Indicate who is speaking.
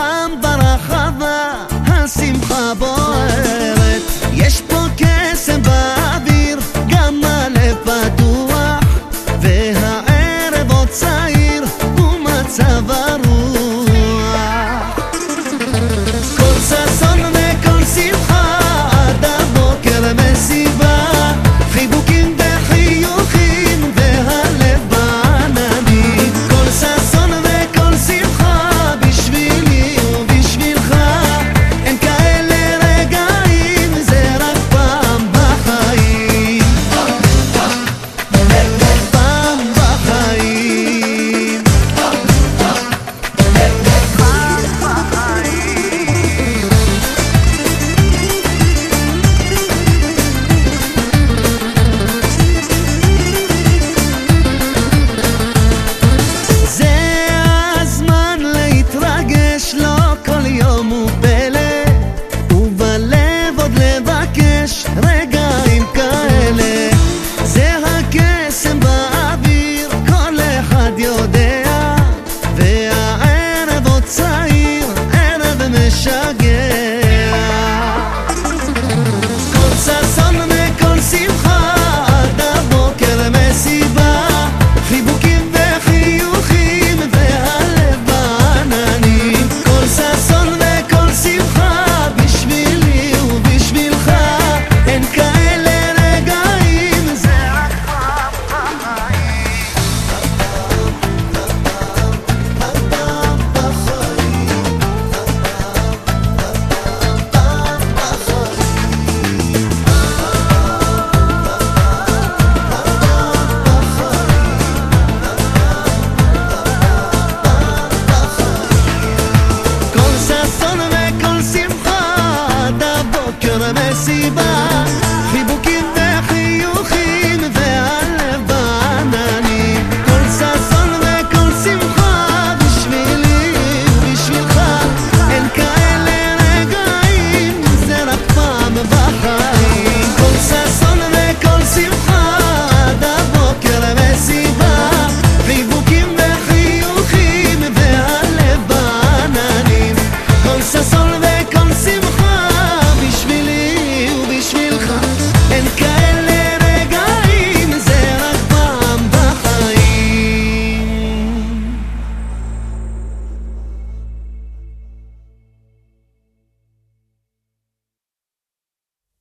Speaker 1: هم برخبه هستیم خبر יודע,